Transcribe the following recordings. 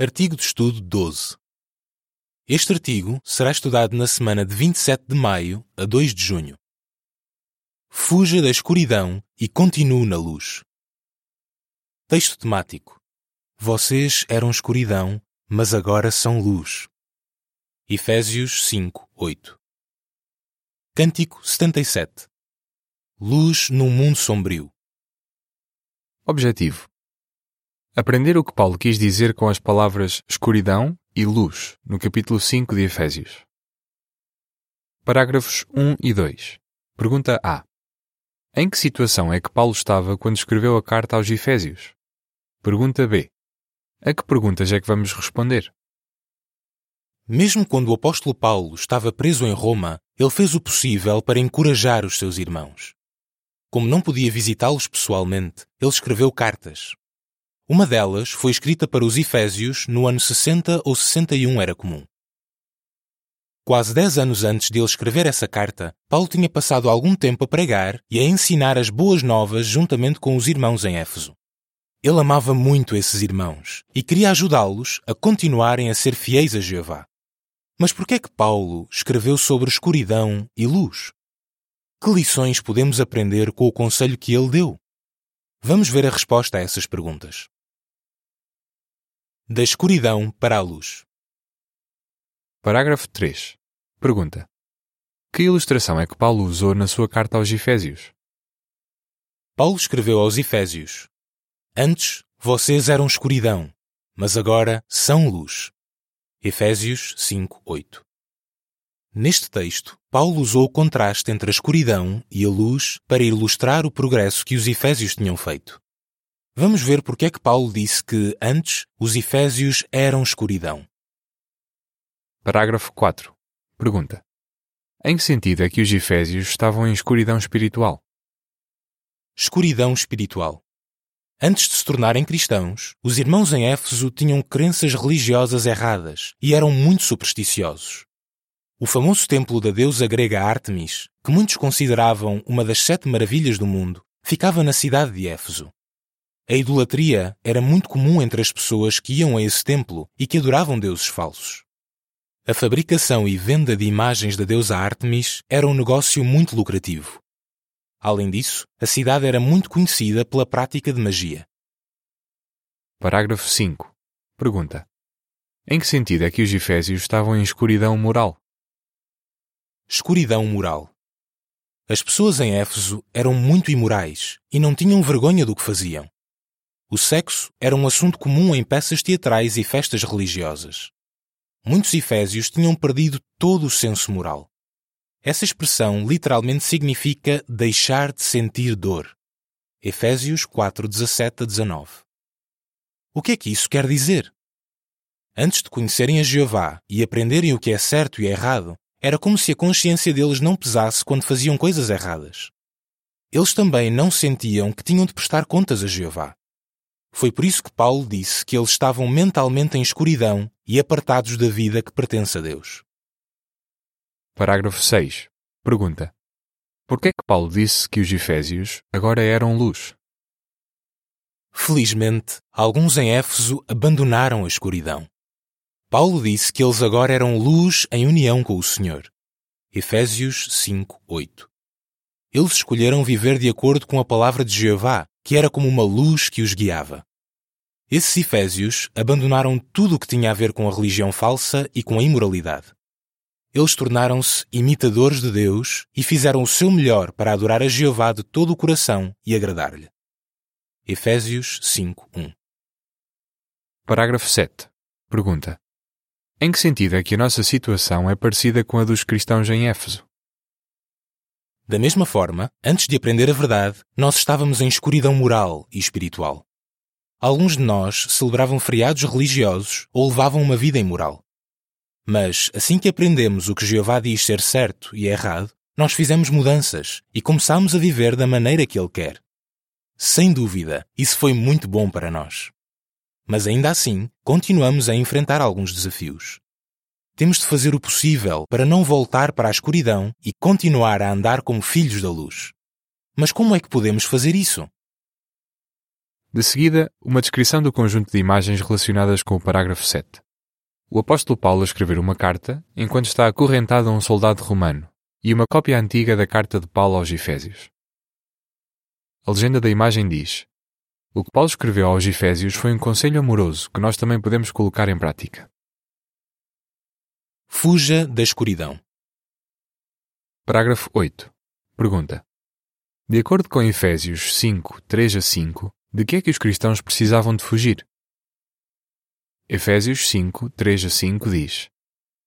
Artigo de estudo 12. Este artigo será estudado na semana de 27 de maio a 2 de junho. Fuja da escuridão e continue na luz. Texto temático. Vocês eram escuridão, mas agora são luz. Efésios 5, 8. Cântico 77. Luz num mundo sombrio. Objetivo: Aprender o que Paulo quis dizer com as palavras escuridão e luz no capítulo 5 de Efésios. Parágrafos 1 e 2. Pergunta A. Em que situação é que Paulo estava quando escreveu a carta aos Efésios? Pergunta B. A que perguntas é que vamos responder? Mesmo quando o apóstolo Paulo estava preso em Roma, ele fez o possível para encorajar os seus irmãos. Como não podia visitá-los pessoalmente, ele escreveu cartas. Uma delas foi escrita para os Efésios no ano 60 ou 61 era comum. Quase dez anos antes de ele escrever essa carta, Paulo tinha passado algum tempo a pregar e a ensinar as boas novas juntamente com os irmãos em Éfeso. Ele amava muito esses irmãos e queria ajudá-los a continuarem a ser fiéis a Jeová. Mas por que é que Paulo escreveu sobre escuridão e luz? Que lições podemos aprender com o conselho que ele deu? Vamos ver a resposta a essas perguntas. Da escuridão para a luz. Parágrafo 3. Pergunta: Que ilustração é que Paulo usou na sua carta aos Efésios? Paulo escreveu aos Efésios: Antes vocês eram escuridão, mas agora são luz. Efésios 5, 8. Neste texto, Paulo usou o contraste entre a escuridão e a luz para ilustrar o progresso que os Efésios tinham feito. Vamos ver porque é que Paulo disse que antes os Efésios eram escuridão. Parágrafo 4. Pergunta: Em que sentido é que os Efésios estavam em escuridão espiritual? Escuridão espiritual. Antes de se tornarem cristãos, os irmãos em Éfeso tinham crenças religiosas erradas e eram muito supersticiosos. O famoso templo da deusa grega Ártemis, que muitos consideravam uma das sete maravilhas do mundo, ficava na cidade de Éfeso. A idolatria era muito comum entre as pessoas que iam a esse templo e que adoravam deuses falsos. A fabricação e venda de imagens da deusa Ártemis era um negócio muito lucrativo. Além disso, a cidade era muito conhecida pela prática de magia. Parágrafo 5. Pergunta: Em que sentido é que os Efésios estavam em escuridão moral? Escuridão moral. As pessoas em Éfeso eram muito imorais e não tinham vergonha do que faziam. O sexo era um assunto comum em peças teatrais e festas religiosas. Muitos efésios tinham perdido todo o senso moral. Essa expressão literalmente significa deixar de sentir dor. Efésios 4, 17 a 19. O que é que isso quer dizer? Antes de conhecerem a Jeová e aprenderem o que é certo e errado, era como se a consciência deles não pesasse quando faziam coisas erradas. Eles também não sentiam que tinham de prestar contas a Jeová. Foi por isso que Paulo disse que eles estavam mentalmente em escuridão e apartados da vida que pertence a Deus. Parágrafo 6. Pergunta: Por que é que Paulo disse que os Efésios agora eram luz? Felizmente, alguns em Éfeso abandonaram a escuridão. Paulo disse que eles agora eram luz em união com o Senhor. Efésios 5, 8. Eles escolheram viver de acordo com a palavra de Jeová, que era como uma luz que os guiava. Esses Efésios abandonaram tudo o que tinha a ver com a religião falsa e com a imoralidade. Eles tornaram-se imitadores de Deus e fizeram o seu melhor para adorar a Jeová de todo o coração e agradar-lhe. Efésios 5, 1. Parágrafo 7. Pergunta: Em que sentido é que a nossa situação é parecida com a dos cristãos em Éfeso? Da mesma forma, antes de aprender a verdade, nós estávamos em escuridão moral e espiritual. Alguns de nós celebravam feriados religiosos ou levavam uma vida imoral. Mas, assim que aprendemos o que Jeová diz ser certo e errado, nós fizemos mudanças e começámos a viver da maneira que Ele quer. Sem dúvida, isso foi muito bom para nós. Mas ainda assim, continuamos a enfrentar alguns desafios. Temos de fazer o possível para não voltar para a escuridão e continuar a andar como filhos da luz. Mas como é que podemos fazer isso? De seguida, uma descrição do conjunto de imagens relacionadas com o parágrafo 7. O apóstolo Paulo a escrever uma carta enquanto está acorrentado a um soldado romano e uma cópia antiga da carta de Paulo aos Efésios. A legenda da imagem diz: O que Paulo escreveu aos Efésios foi um conselho amoroso que nós também podemos colocar em prática. Fuja da escuridão. Parágrafo 8. Pergunta: De acordo com Efésios 5, 3 a 5, de que é que os cristãos precisavam de fugir? Efésios 5, 3 a 5 diz: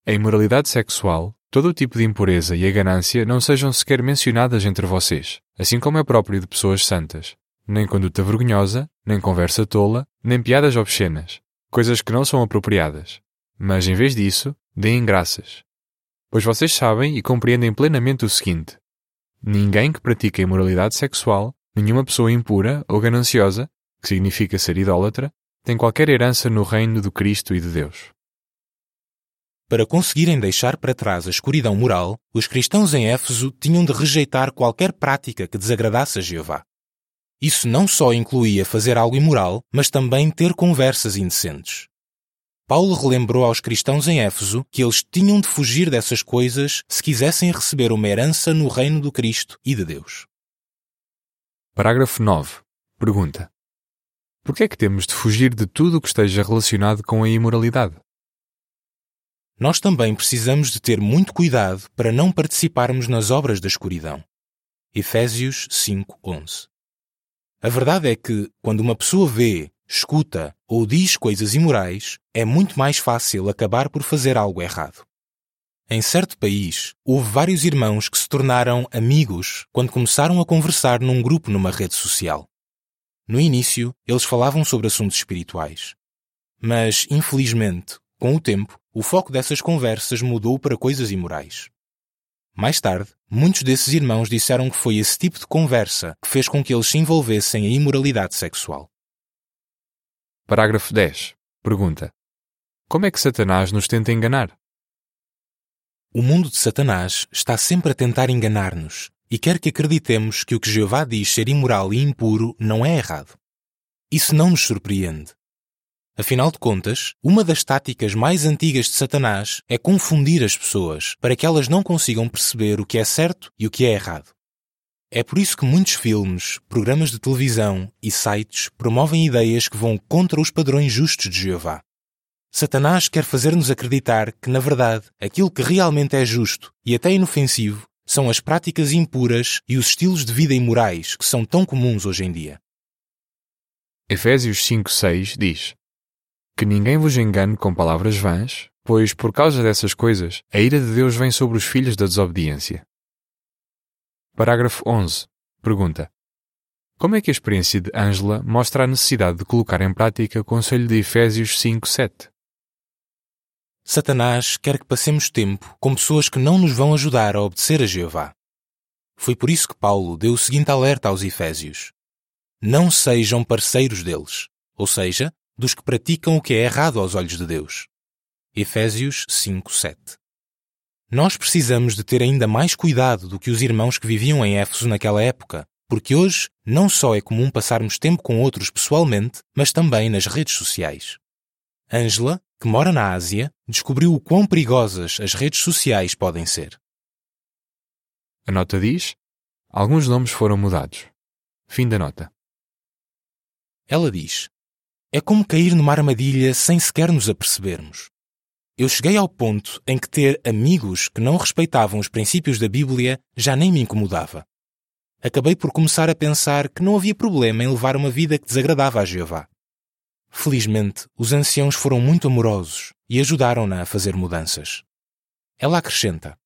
A imoralidade sexual, todo o tipo de impureza e a ganância não sejam sequer mencionadas entre vocês, assim como é próprio de pessoas santas. Nem conduta vergonhosa, nem conversa tola, nem piadas obscenas, coisas que não são apropriadas. Mas, em vez disso, deem graças. Pois vocês sabem e compreendem plenamente o seguinte: ninguém que pratica imoralidade sexual, nenhuma pessoa impura ou gananciosa, que significa ser idólatra, tem qualquer herança no reino do Cristo e de Deus. Para conseguirem deixar para trás a escuridão moral, os cristãos em Éfeso tinham de rejeitar qualquer prática que desagradasse a Jeová. Isso não só incluía fazer algo imoral, mas também ter conversas indecentes. Paulo relembrou aos cristãos em Éfeso que eles tinham de fugir dessas coisas se quisessem receber uma herança no reino do Cristo e de Deus. Parágrafo 9. Pergunta: por que é que temos de fugir de tudo o que esteja relacionado com a imoralidade? Nós também precisamos de ter muito cuidado para não participarmos nas obras da escuridão. Efésios 5:11. A verdade é que, quando uma pessoa vê, escuta ou diz coisas imorais, é muito mais fácil acabar por fazer algo errado. Em certo país, houve vários irmãos que se tornaram amigos quando começaram a conversar num grupo numa rede social. No início, eles falavam sobre assuntos espirituais. Mas, infelizmente, com o tempo, o foco dessas conversas mudou para coisas imorais. Mais tarde, muitos desses irmãos disseram que foi esse tipo de conversa que fez com que eles se envolvessem em imoralidade sexual. Parágrafo 10. Pergunta: Como é que Satanás nos tenta enganar? O mundo de Satanás está sempre a tentar enganar-nos e quer que acreditemos que o que Jeová diz ser imoral e impuro não é errado. Isso não nos surpreende. Afinal de contas, uma das táticas mais antigas de Satanás é confundir as pessoas para que elas não consigam perceber o que é certo e o que é errado. É por isso que muitos filmes, programas de televisão e sites promovem ideias que vão contra os padrões justos de Jeová. Satanás quer fazer-nos acreditar que, na verdade, aquilo que realmente é justo e até inofensivo são as práticas impuras e os estilos de vida imorais que são tão comuns hoje em dia. Efésios 5:6 diz: Que ninguém vos engane com palavras vãs, pois por causa dessas coisas a ira de Deus vem sobre os filhos da desobediência. Parágrafo 11. Pergunta: Como é que a experiência de Ângela mostra a necessidade de colocar em prática o conselho de Efésios 5:7? Satanás quer que passemos tempo com pessoas que não nos vão ajudar a obedecer a Jeová. Foi por isso que Paulo deu o seguinte alerta aos Efésios: Não sejam parceiros deles, ou seja, dos que praticam o que é errado aos olhos de Deus. Efésios 5:7. Nós precisamos de ter ainda mais cuidado do que os irmãos que viviam em Éfeso naquela época, porque hoje não só é comum passarmos tempo com outros pessoalmente, mas também nas redes sociais. Ângela que mora na Ásia, descobriu o quão perigosas as redes sociais podem ser. A nota diz: alguns nomes foram mudados. Fim da nota. Ela diz: É como cair numa armadilha sem sequer nos apercebermos. Eu cheguei ao ponto em que ter amigos que não respeitavam os princípios da Bíblia já nem me incomodava. Acabei por começar a pensar que não havia problema em levar uma vida que desagradava a Jeová. Felizmente, os anciãos foram muito amorosos e ajudaram-na a fazer mudanças. Ela acrescenta: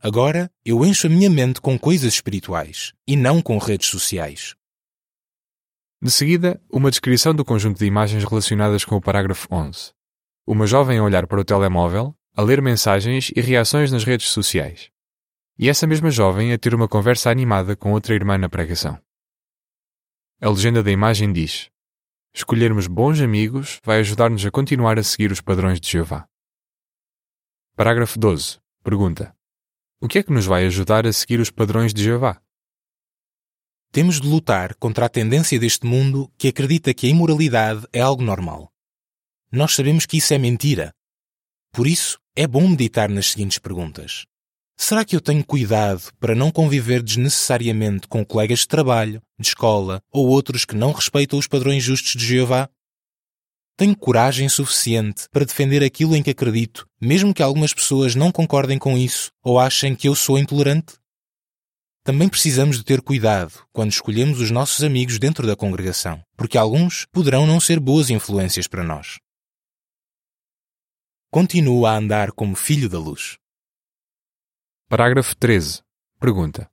Agora eu encho a minha mente com coisas espirituais e não com redes sociais. De seguida, uma descrição do conjunto de imagens relacionadas com o parágrafo 11. Uma jovem a olhar para o telemóvel, a ler mensagens e reações nas redes sociais. E essa mesma jovem a ter uma conversa animada com outra irmã na pregação. A legenda da imagem diz: Escolhermos bons amigos vai ajudar-nos a continuar a seguir os padrões de Jeová. Parágrafo 12. Pergunta: O que é que nos vai ajudar a seguir os padrões de Jeová? temos de lutar contra a tendência deste mundo que acredita que a imoralidade é algo normal. Nós sabemos que isso é mentira. Por isso, é bom meditar nas seguintes perguntas. Será que eu tenho cuidado para não conviver desnecessariamente com colegas de trabalho, de escola ou outros que não respeitam os padrões justos de Jeová? Tenho coragem suficiente para defender aquilo em que acredito, mesmo que algumas pessoas não concordem com isso ou achem que eu sou intolerante? Também precisamos de ter cuidado quando escolhemos os nossos amigos dentro da congregação, porque alguns poderão não ser boas influências para nós. Continua a andar como filho da luz. Parágrafo 13. Pergunta: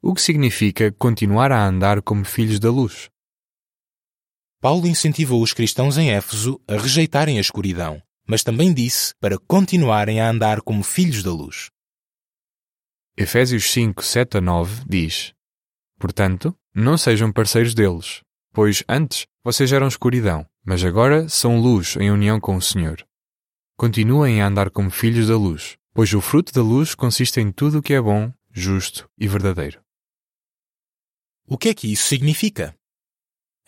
O que significa continuar a andar como filhos da luz? Paulo incentivou os cristãos em Éfeso a rejeitarem a escuridão, mas também disse para continuarem a andar como filhos da luz. Efésios 5, 7 a 9 diz: Portanto, não sejam parceiros deles, pois antes vocês eram escuridão, mas agora são luz em união com o Senhor. Continuem a andar como filhos da luz, pois o fruto da luz consiste em tudo o que é bom, justo e verdadeiro. O que é que isso significa?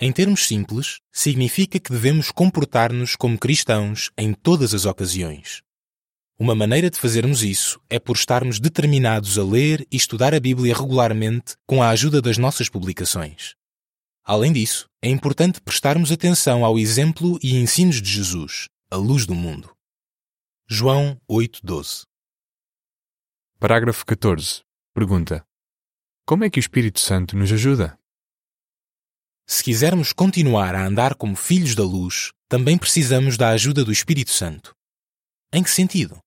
Em termos simples, significa que devemos comportar-nos como cristãos em todas as ocasiões. Uma maneira de fazermos isso é por estarmos determinados a ler e estudar a Bíblia regularmente com a ajuda das nossas publicações. Além disso, é importante prestarmos atenção ao exemplo e ensinos de Jesus, a luz do mundo. João 8:12. Parágrafo 14. Pergunta: Como é que o Espírito Santo nos ajuda? Se quisermos continuar a andar como filhos da luz, também precisamos da ajuda do Espírito Santo. Em que sentido?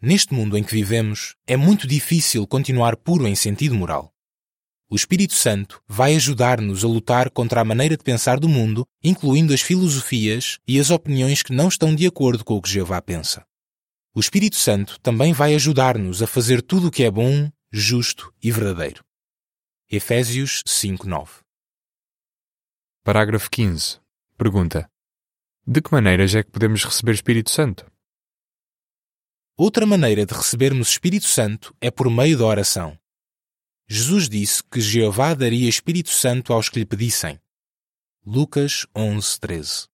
Neste mundo em que vivemos, é muito difícil continuar puro em sentido moral. O Espírito Santo vai ajudar-nos a lutar contra a maneira de pensar do mundo, incluindo as filosofias e as opiniões que não estão de acordo com o que Jeová pensa. O Espírito Santo também vai ajudar-nos a fazer tudo o que é bom, justo e verdadeiro. Efésios 5:9 Parágrafo 15. Pergunta: De que maneiras é que podemos receber Espírito Santo? Outra maneira de recebermos Espírito Santo é por meio da oração. Jesus disse que Jeová daria Espírito Santo aos que lhe pedissem. Lucas 11:13.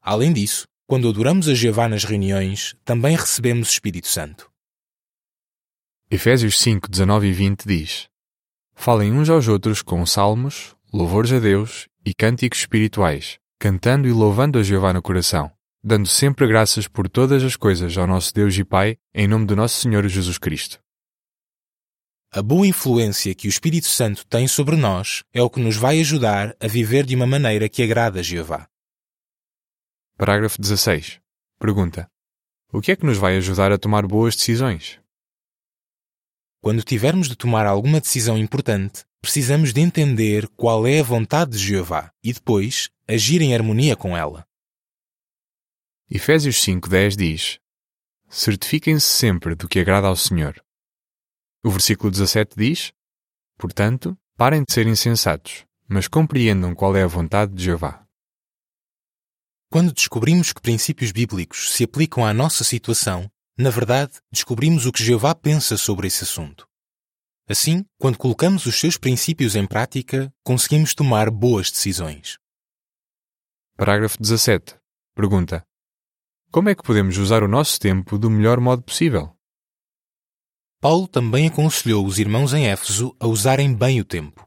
Além disso, quando adoramos a Jeová nas reuniões, também recebemos Espírito Santo. Efésios 5, 19 e 20 diz: Falem uns aos outros com salmos, louvores a Deus e cânticos espirituais, cantando e louvando a Jeová no coração, dando sempre graças por todas as coisas ao nosso Deus e Pai, em nome do nosso Senhor Jesus Cristo. A boa influência que o Espírito Santo tem sobre nós é o que nos vai ajudar a viver de uma maneira que agrada a Jeová. Parágrafo 16. Pergunta: O que é que nos vai ajudar a tomar boas decisões? Quando tivermos de tomar alguma decisão importante, precisamos de entender qual é a vontade de Jeová e depois agir em harmonia com ela. Efésios 5:10 diz: Certifiquem-se sempre do que agrada ao Senhor. O versículo 17 diz: Portanto, parem de ser insensatos, mas compreendam qual é a vontade de Jeová. Quando descobrimos que princípios bíblicos se aplicam à nossa situação, na verdade, descobrimos o que Jeová pensa sobre esse assunto. Assim, quando colocamos os seus princípios em prática, conseguimos tomar boas decisões. Parágrafo 17. Pergunta: Como é que podemos usar o nosso tempo do melhor modo possível? Paulo também aconselhou os irmãos em Éfeso a usarem bem o tempo.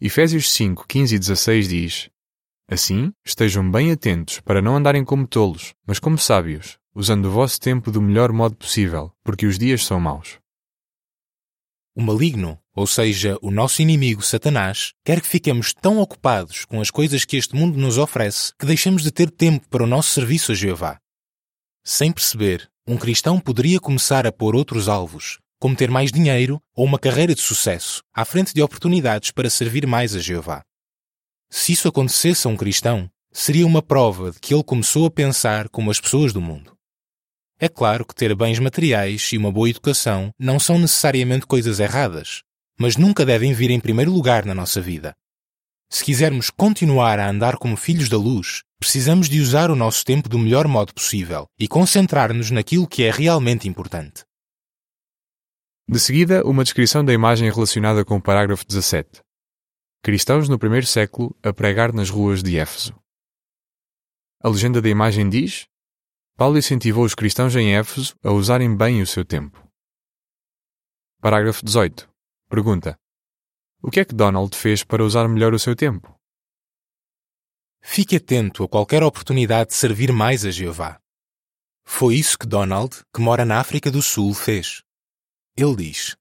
Efésios 5, 15 e 16 diz: Assim, estejam bem atentos para não andarem como tolos, mas como sábios, usando o vosso tempo do melhor modo possível, porque os dias são maus. O maligno, ou seja, o nosso inimigo Satanás, quer que fiquemos tão ocupados com as coisas que este mundo nos oferece que deixemos de ter tempo para o nosso serviço a Jeová. Sem perceber, um cristão poderia começar a pôr outros alvos, como ter mais dinheiro ou uma carreira de sucesso, à frente de oportunidades para servir mais a Jeová. Se isso acontecesse a um cristão, seria uma prova de que ele começou a pensar como as pessoas do mundo. É claro que ter bens materiais e uma boa educação não são necessariamente coisas erradas, mas nunca devem vir em primeiro lugar na nossa vida. Se quisermos continuar a andar como filhos da luz, precisamos de usar o nosso tempo do melhor modo possível e concentrar-nos naquilo que é realmente importante. De seguida, uma descrição da imagem relacionada com o parágrafo 17. Cristãos no primeiro século a pregar nas ruas de Éfeso. A legenda da imagem diz: Paulo incentivou os cristãos em Éfeso a usarem bem o seu tempo. Parágrafo 18. Pergunta: O que é que Donald fez para usar melhor o seu tempo? Fique atento a qualquer oportunidade de servir mais a Jeová. Foi isso que Donald, que mora na África do Sul, fez. Ele diz: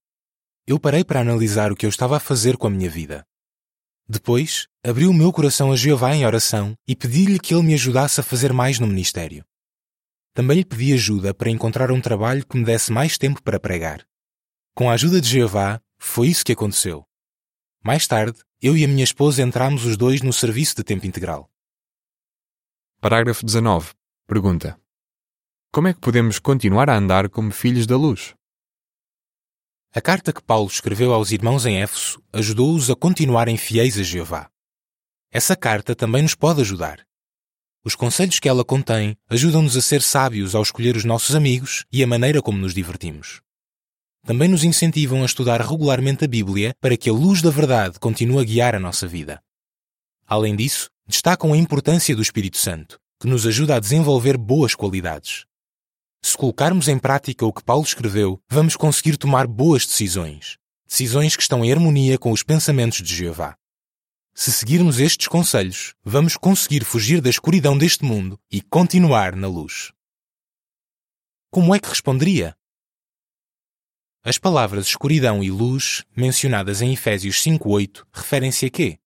Eu parei para analisar o que eu estava a fazer com a minha vida. Depois, abri o meu coração a Jeová em oração e pedi-lhe que ele me ajudasse a fazer mais no ministério. Também lhe pedi ajuda para encontrar um trabalho que me desse mais tempo para pregar. Com a ajuda de Jeová, foi isso que aconteceu. Mais tarde, eu e a minha esposa entramos os dois no serviço de tempo integral. Parágrafo 19. Pergunta: Como é que podemos continuar a andar como filhos da luz? A carta que Paulo escreveu aos irmãos em Éfeso ajudou-os a continuarem fiéis a Jeová. Essa carta também nos pode ajudar. Os conselhos que ela contém ajudam-nos a ser sábios ao escolher os nossos amigos e a maneira como nos divertimos. Também nos incentivam a estudar regularmente a Bíblia para que a luz da verdade continue a guiar a nossa vida. Além disso, destacam a importância do Espírito Santo, que nos ajuda a desenvolver boas qualidades. Se colocarmos em prática o que Paulo escreveu, vamos conseguir tomar boas decisões. Decisões que estão em harmonia com os pensamentos de Jeová. Se seguirmos estes conselhos, vamos conseguir fugir da escuridão deste mundo e continuar na luz. Como é que responderia? As palavras escuridão e luz, mencionadas em Efésios 5:8, referem-se a quê?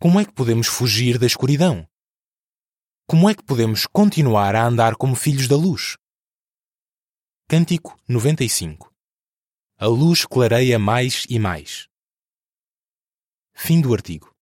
Como é que podemos fugir da escuridão? Como é que podemos continuar a andar como filhos da luz? Cântico 95 A luz clareia mais e mais. Fim do artigo.